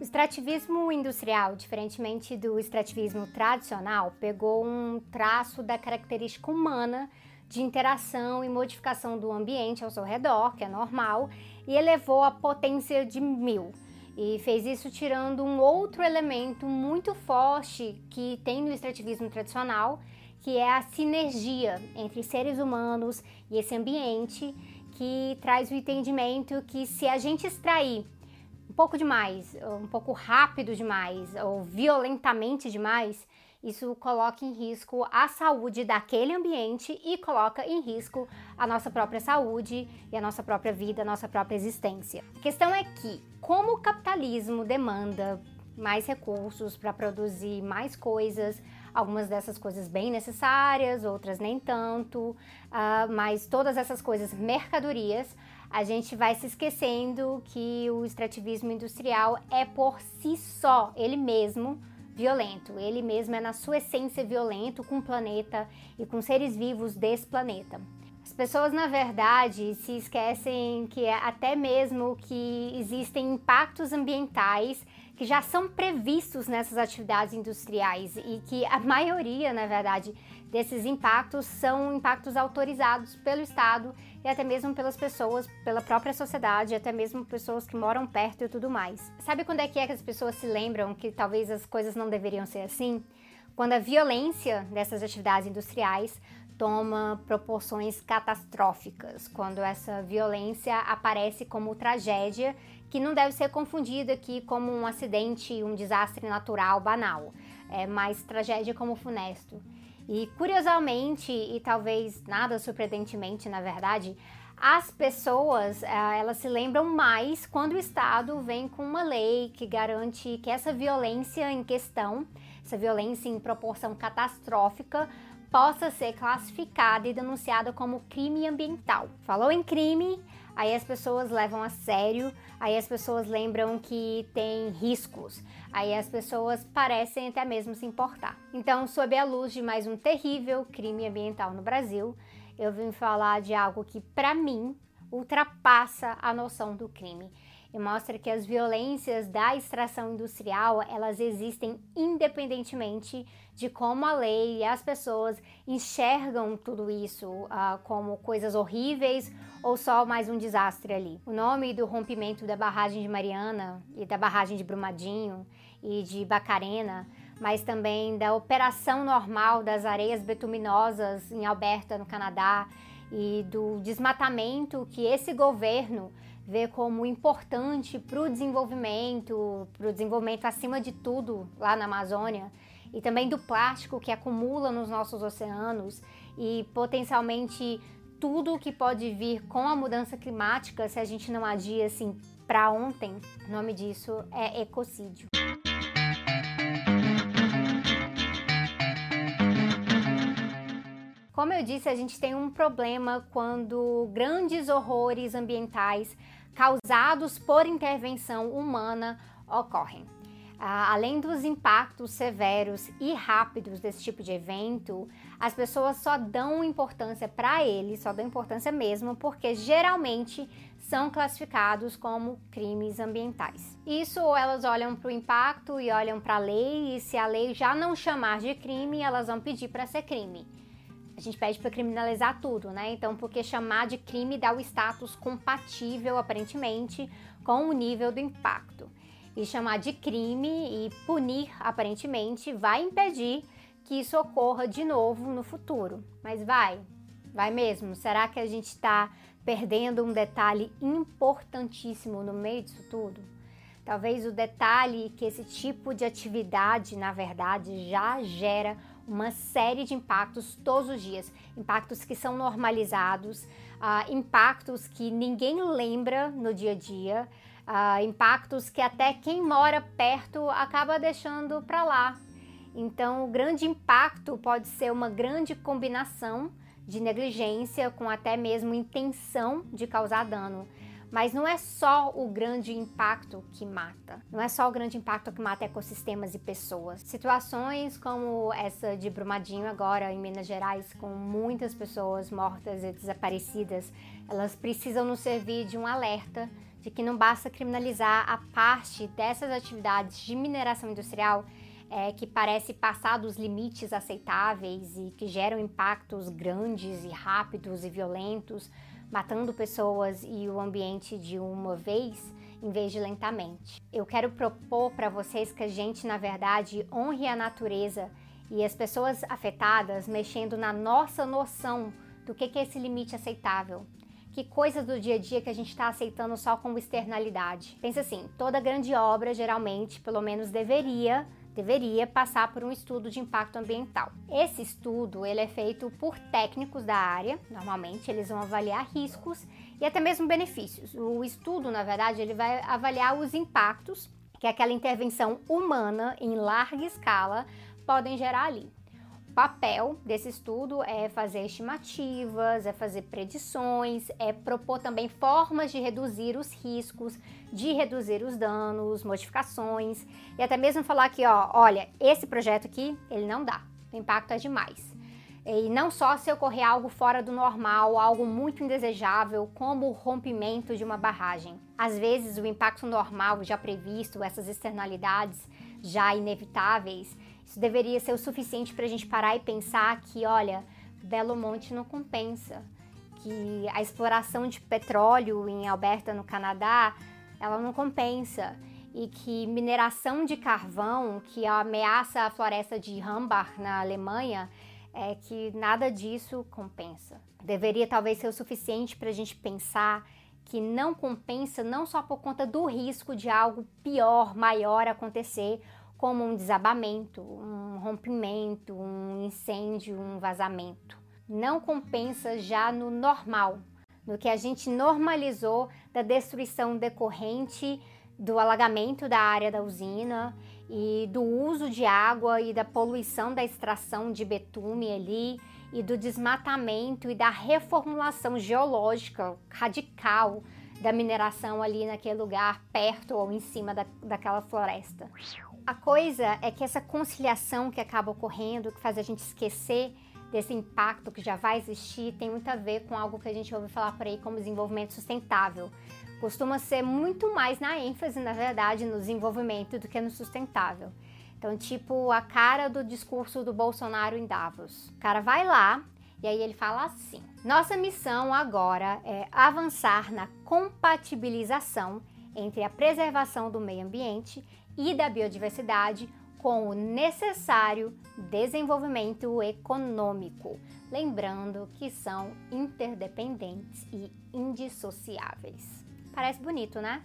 O extrativismo industrial, diferentemente do extrativismo tradicional, pegou um traço da característica humana de interação e modificação do ambiente ao seu redor, que é normal, e elevou a potência de mil. E fez isso tirando um outro elemento muito forte que tem no extrativismo tradicional, que é a sinergia entre seres humanos e esse ambiente, que traz o entendimento que se a gente extrair pouco demais, um pouco rápido demais ou violentamente demais, isso coloca em risco a saúde daquele ambiente e coloca em risco a nossa própria saúde e a nossa própria vida, a nossa própria existência. A questão é que, como o capitalismo demanda mais recursos para produzir mais coisas, algumas dessas coisas bem necessárias, outras nem tanto, uh, mas todas essas coisas mercadorias, a gente vai se esquecendo que o extrativismo industrial é por si só, ele mesmo, violento. Ele mesmo é na sua essência violento com o planeta e com seres vivos desse planeta. As pessoas, na verdade, se esquecem que é até mesmo que existem impactos ambientais que já são previstos nessas atividades industriais e que a maioria, na verdade, desses impactos são impactos autorizados pelo Estado e até mesmo pelas pessoas, pela própria sociedade, até mesmo pessoas que moram perto e tudo mais. Sabe quando é que é que as pessoas se lembram que talvez as coisas não deveriam ser assim? Quando a violência dessas atividades industriais toma proporções catastróficas, quando essa violência aparece como tragédia que não deve ser confundida aqui como um acidente, um desastre natural banal, é mais tragédia como funesto. E curiosamente, e talvez nada surpreendentemente, na verdade, as pessoas eh, elas se lembram mais quando o Estado vem com uma lei que garante que essa violência em questão, essa violência em proporção catastrófica, possa ser classificada e denunciada como crime ambiental. Falou em crime, aí as pessoas levam a sério, aí as pessoas lembram que tem riscos, aí as pessoas parecem até mesmo se importar. Então, sob a luz de mais um terrível crime ambiental no Brasil, eu vim falar de algo que, para mim, ultrapassa a noção do crime e mostra que as violências da extração industrial elas existem independentemente de como a lei e as pessoas enxergam tudo isso uh, como coisas horríveis ou só mais um desastre ali. O nome do rompimento da barragem de Mariana e da barragem de Brumadinho e de Bacarena mas também da operação normal das areias betuminosas em Alberta, no Canadá, e do desmatamento que esse governo vê como importante para o desenvolvimento, para o desenvolvimento acima de tudo lá na Amazônia, e também do plástico que acumula nos nossos oceanos e potencialmente tudo que pode vir com a mudança climática se a gente não agir assim para ontem. O nome disso é ecocídio. Como eu disse, a gente tem um problema quando grandes horrores ambientais causados por intervenção humana ocorrem. Ah, além dos impactos severos e rápidos desse tipo de evento, as pessoas só dão importância para ele, só dão importância mesmo, porque geralmente são classificados como crimes ambientais. Isso ou elas olham para o impacto e olham para a lei, e se a lei já não chamar de crime, elas vão pedir para ser crime a gente pede para criminalizar tudo, né? Então, porque chamar de crime dá o status compatível, aparentemente, com o nível do impacto. E chamar de crime e punir, aparentemente, vai impedir que isso ocorra de novo no futuro. Mas vai, vai mesmo. Será que a gente está perdendo um detalhe importantíssimo no meio disso tudo? Talvez o detalhe que esse tipo de atividade, na verdade, já gera uma série de impactos todos os dias, impactos que são normalizados, uh, impactos que ninguém lembra no dia a dia, uh, impactos que até quem mora perto acaba deixando para lá. Então, o grande impacto pode ser uma grande combinação de negligência com até mesmo intenção de causar dano. Mas não é só o grande impacto que mata. Não é só o grande impacto que mata ecossistemas e pessoas. Situações como essa de Brumadinho agora em Minas Gerais, com muitas pessoas mortas e desaparecidas, elas precisam nos servir de um alerta de que não basta criminalizar a parte dessas atividades de mineração industrial é, que parece passar dos limites aceitáveis e que geram impactos grandes e rápidos e violentos, matando pessoas e o ambiente de uma vez em vez de lentamente. Eu quero propor para vocês que a gente, na verdade, honre a natureza e as pessoas afetadas mexendo na nossa noção do que é esse limite aceitável. Que coisas do dia a dia que a gente está aceitando só como externalidade. Pensa assim, toda grande obra geralmente, pelo menos deveria, deveria passar por um estudo de impacto ambiental. Esse estudo ele é feito por técnicos da área, normalmente eles vão avaliar riscos e até mesmo benefícios. O estudo, na verdade, ele vai avaliar os impactos que aquela intervenção humana em larga escala podem gerar ali. Papel desse estudo é fazer estimativas, é fazer predições, é propor também formas de reduzir os riscos, de reduzir os danos, modificações e até mesmo falar que, ó, olha, esse projeto aqui, ele não dá, o impacto é demais. E não só se ocorrer algo fora do normal, algo muito indesejável, como o rompimento de uma barragem. Às vezes, o impacto normal já previsto, essas externalidades já inevitáveis, isso deveria ser o suficiente para a gente parar e pensar que, olha, Belo Monte não compensa, que a exploração de petróleo em Alberta, no Canadá, ela não compensa e que mineração de carvão, que ameaça a floresta de Hambach na Alemanha, é que nada disso compensa. Deveria talvez ser o suficiente para a gente pensar que não compensa não só por conta do risco de algo pior, maior acontecer, como um desabamento, um rompimento, um incêndio, um vazamento. Não compensa já no normal, no que a gente normalizou da destruição decorrente do alagamento da área da usina e do uso de água e da poluição da extração de betume ali e do desmatamento e da reformulação geológica radical da mineração ali naquele lugar perto ou em cima da, daquela floresta. A coisa é que essa conciliação que acaba ocorrendo, que faz a gente esquecer desse impacto que já vai existir, tem muito a ver com algo que a gente ouve falar por aí como desenvolvimento sustentável. Costuma ser muito mais na ênfase, na verdade, no desenvolvimento do que no sustentável. Então, tipo, a cara do discurso do Bolsonaro em Davos. O cara vai lá e aí ele fala assim: nossa missão agora é avançar na compatibilização entre a preservação do meio ambiente e da biodiversidade com o necessário desenvolvimento econômico, lembrando que são interdependentes e indissociáveis. Parece bonito, né?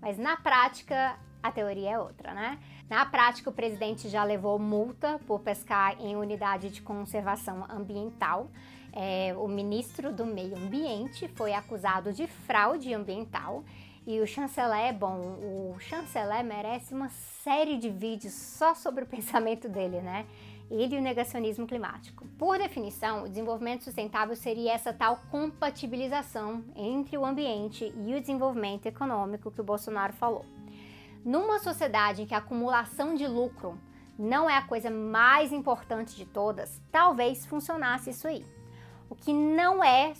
Mas na prática, a teoria é outra, né? Na prática, o presidente já levou multa por pescar em unidade de conservação ambiental. É, o ministro do Meio Ambiente foi acusado de fraude ambiental e o chanceler é bom, o chanceler merece uma série de vídeos só sobre o pensamento dele, né? Ele e o negacionismo climático. Por definição, o desenvolvimento sustentável seria essa tal compatibilização entre o ambiente e o desenvolvimento econômico que o Bolsonaro falou. Numa sociedade em que a acumulação de lucro não é a coisa mais importante de todas, talvez funcionasse isso aí. O que não é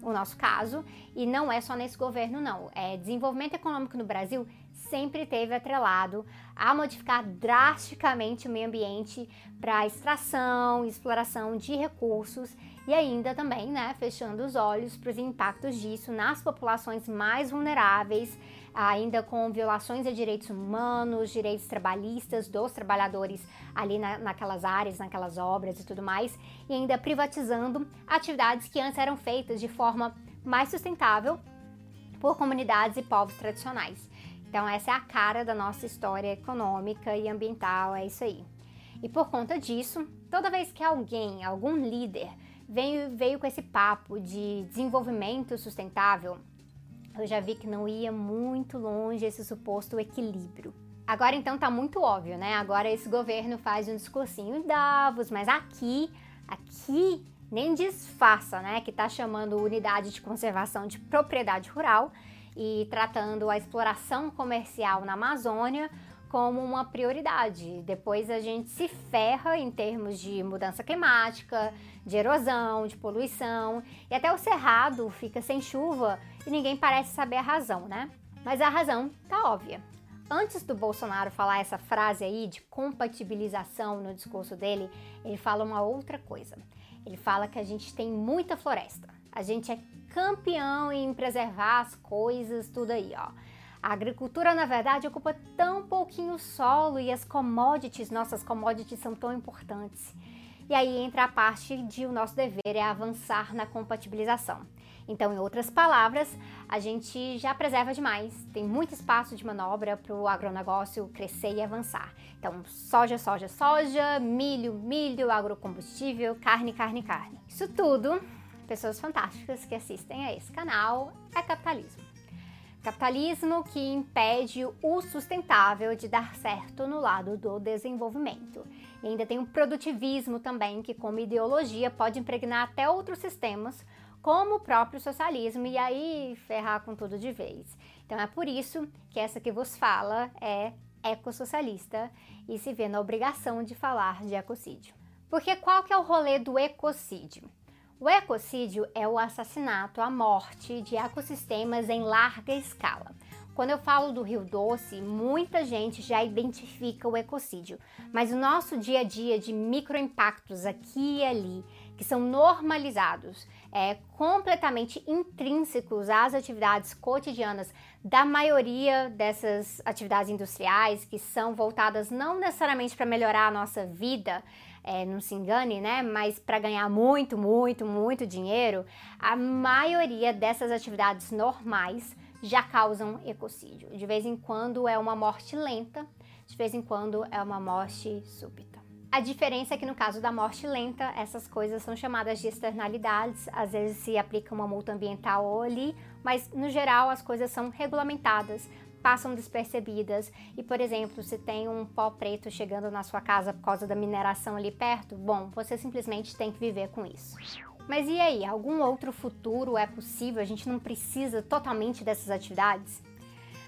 o nosso caso, e não é só nesse governo, não. É, desenvolvimento econômico no Brasil sempre teve atrelado a modificar drasticamente o meio ambiente para extração e exploração de recursos e ainda também, né, fechando os olhos para os impactos disso nas populações mais vulneráveis, ainda com violações a direitos humanos, direitos trabalhistas dos trabalhadores ali na, naquelas áreas, naquelas obras e tudo mais, e ainda privatizando atividades que antes eram feitas de forma mais sustentável por comunidades e povos tradicionais. Então, essa é a cara da nossa história econômica e ambiental, é isso aí. E por conta disso, toda vez que alguém, algum líder, veio, veio com esse papo de desenvolvimento sustentável, eu já vi que não ia muito longe esse suposto equilíbrio. Agora então tá muito óbvio, né? Agora esse governo faz um discursinho em Davos, mas aqui, aqui nem disfarça, né? Que tá chamando unidade de conservação de propriedade rural e tratando a exploração comercial na Amazônia como uma prioridade. Depois a gente se ferra em termos de mudança climática, de erosão, de poluição, e até o cerrado fica sem chuva e ninguém parece saber a razão, né? Mas a razão tá óbvia. Antes do Bolsonaro falar essa frase aí de compatibilização no discurso dele, ele fala uma outra coisa. Ele fala que a gente tem muita floresta. A gente é campeão em preservar as coisas, tudo aí, ó. A agricultura, na verdade, ocupa tão pouquinho solo e as commodities, nossas commodities são tão importantes. E aí entra a parte de o nosso dever é avançar na compatibilização. Então, em outras palavras, a gente já preserva demais, tem muito espaço de manobra para o agronegócio crescer e avançar. Então, soja, soja, soja, milho, milho, agrocombustível, carne, carne, carne. Isso tudo, pessoas fantásticas que assistem a esse canal, é capitalismo. Capitalismo que impede o sustentável de dar certo no lado do desenvolvimento. E ainda tem o produtivismo também, que como ideologia pode impregnar até outros sistemas, como o próprio socialismo, e aí ferrar com tudo de vez. Então é por isso que essa que vos fala é ecossocialista e se vê na obrigação de falar de ecocídio. Porque qual que é o rolê do ecocídio? O ecocídio é o assassinato, a morte de ecossistemas em larga escala. Quando eu falo do Rio Doce, muita gente já identifica o ecocídio, mas o nosso dia a dia de microimpactos aqui e ali, que são normalizados, é, completamente intrínsecos às atividades cotidianas da maioria dessas atividades industriais, que são voltadas não necessariamente para melhorar a nossa vida, é, não se engane, né? Mas para ganhar muito, muito, muito dinheiro, a maioria dessas atividades normais já causam ecocídio. De vez em quando é uma morte lenta, de vez em quando é uma morte súbita. A diferença é que no caso da morte lenta, essas coisas são chamadas de externalidades, às vezes se aplica uma multa ambiental ali, mas no geral as coisas são regulamentadas, passam despercebidas. E, por exemplo, se tem um pó preto chegando na sua casa por causa da mineração ali perto, bom, você simplesmente tem que viver com isso. Mas e aí, algum outro futuro é possível? A gente não precisa totalmente dessas atividades?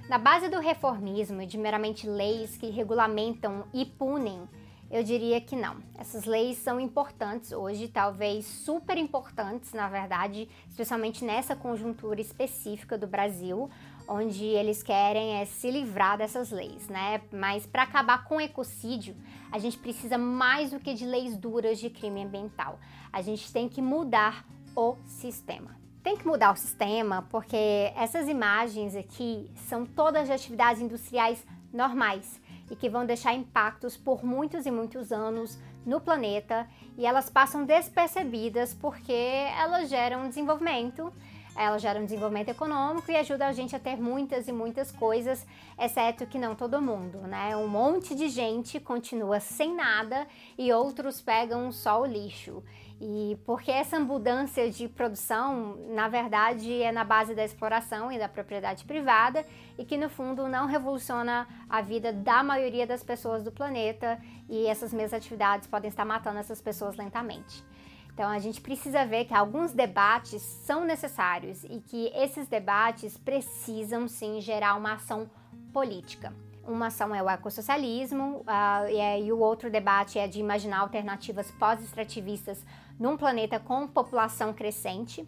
Na base do reformismo e de meramente leis que regulamentam e punem, eu diria que não. Essas leis são importantes hoje, talvez super importantes, na verdade, especialmente nessa conjuntura específica do Brasil, onde eles querem é se livrar dessas leis, né? Mas para acabar com o ecocídio, a gente precisa mais do que de leis duras de crime ambiental. A gente tem que mudar o sistema. Tem que mudar o sistema porque essas imagens aqui são todas de atividades industriais normais e que vão deixar impactos por muitos e muitos anos no planeta e elas passam despercebidas porque elas geram desenvolvimento ela gera um desenvolvimento econômico e ajuda a gente a ter muitas e muitas coisas, exceto que não todo mundo, né? Um monte de gente continua sem nada e outros pegam só o lixo. E porque essa mudança de produção, na verdade, é na base da exploração e da propriedade privada e que no fundo não revoluciona a vida da maioria das pessoas do planeta e essas mesmas atividades podem estar matando essas pessoas lentamente. Então a gente precisa ver que alguns debates são necessários e que esses debates precisam sim gerar uma ação política. Uma ação é o ecossocialismo uh, e, e o outro debate é de imaginar alternativas pós-extrativistas num planeta com população crescente.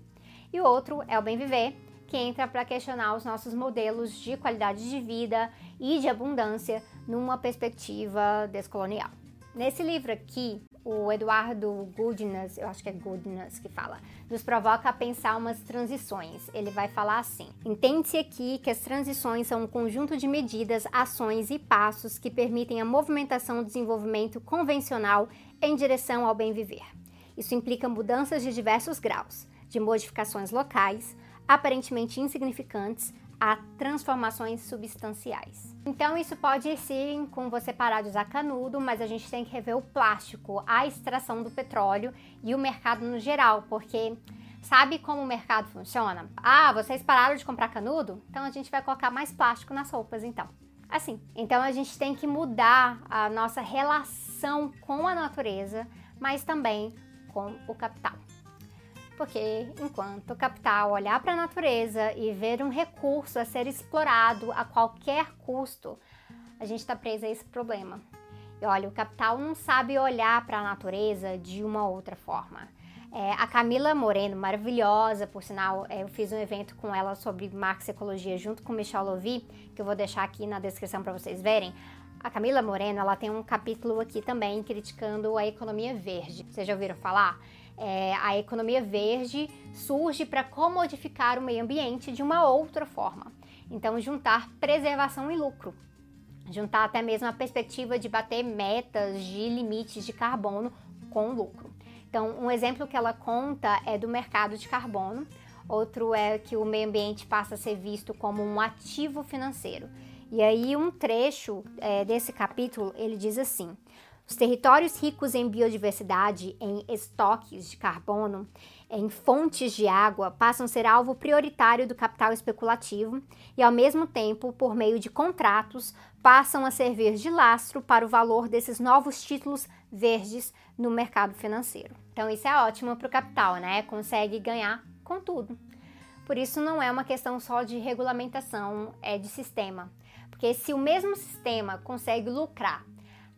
E o outro é o bem viver, que entra para questionar os nossos modelos de qualidade de vida e de abundância numa perspectiva descolonial. Nesse livro aqui, o Eduardo Goodness, eu acho que é Goodness que fala, nos provoca a pensar umas transições. Ele vai falar assim: entende-se aqui que as transições são um conjunto de medidas, ações e passos que permitem a movimentação do desenvolvimento convencional em direção ao bem viver. Isso implica mudanças de diversos graus, de modificações locais, aparentemente insignificantes, a transformações substanciais. Então isso pode ir sim com você parar de usar canudo, mas a gente tem que rever o plástico, a extração do petróleo e o mercado no geral, porque sabe como o mercado funciona? Ah, vocês pararam de comprar canudo? Então a gente vai colocar mais plástico nas roupas então. Assim, então a gente tem que mudar a nossa relação com a natureza, mas também com o capital. Porque enquanto o capital olhar para a natureza e ver um recurso a ser explorado a qualquer custo, a gente está preso a esse problema. E olha, o capital não sabe olhar para a natureza de uma outra forma. É, a Camila Moreno, maravilhosa, por sinal, é, eu fiz um evento com ela sobre Marx Ecologia junto com Michel Lovy, que eu vou deixar aqui na descrição para vocês verem. A Camila Moreno, ela tem um capítulo aqui também criticando a economia verde. Vocês já ouviram falar? É, a economia verde surge para comodificar o meio ambiente de uma outra forma. Então, juntar preservação e lucro. Juntar até mesmo a perspectiva de bater metas de limites de carbono com lucro. Então, um exemplo que ela conta é do mercado de carbono, outro é que o meio ambiente passa a ser visto como um ativo financeiro. E aí, um trecho é, desse capítulo ele diz assim: os territórios ricos em biodiversidade, em estoques de carbono, em fontes de água, passam a ser alvo prioritário do capital especulativo e, ao mesmo tempo, por meio de contratos, passam a servir de lastro para o valor desses novos títulos verdes no mercado financeiro. Então isso é ótimo para o capital, né? Consegue ganhar com tudo. Por isso não é uma questão só de regulamentação, é de sistema. Porque se o mesmo sistema consegue lucrar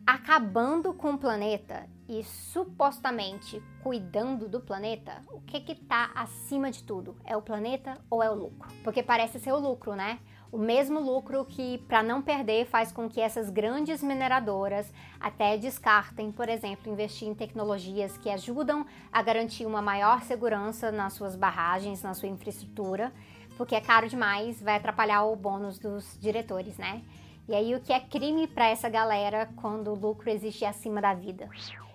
acabando com o planeta e supostamente cuidando do planeta, o que que tá acima de tudo? É o planeta ou é o lucro? Porque parece ser o lucro, né? O mesmo lucro que, para não perder, faz com que essas grandes mineradoras até descartem, por exemplo, investir em tecnologias que ajudam a garantir uma maior segurança nas suas barragens, na sua infraestrutura, porque é caro demais, vai atrapalhar o bônus dos diretores, né? E aí, o que é crime para essa galera quando o lucro existe acima da vida?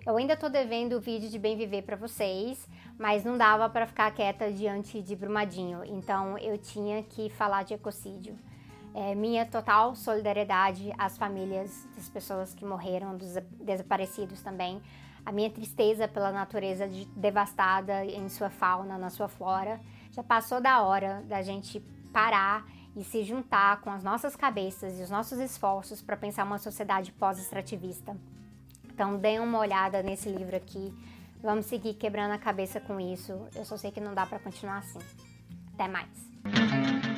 Eu ainda tô devendo o vídeo de bem viver para vocês, mas não dava para ficar quieta diante de Brumadinho, então eu tinha que falar de ecocídio. É, minha total solidariedade às famílias das pessoas que morreram, dos desaparecidos também. A minha tristeza pela natureza de, devastada em sua fauna, na sua flora. Já passou da hora da gente parar e se juntar com as nossas cabeças e os nossos esforços para pensar uma sociedade pós-extrativista. Então, deem uma olhada nesse livro aqui. Vamos seguir quebrando a cabeça com isso. Eu só sei que não dá para continuar assim. Até mais.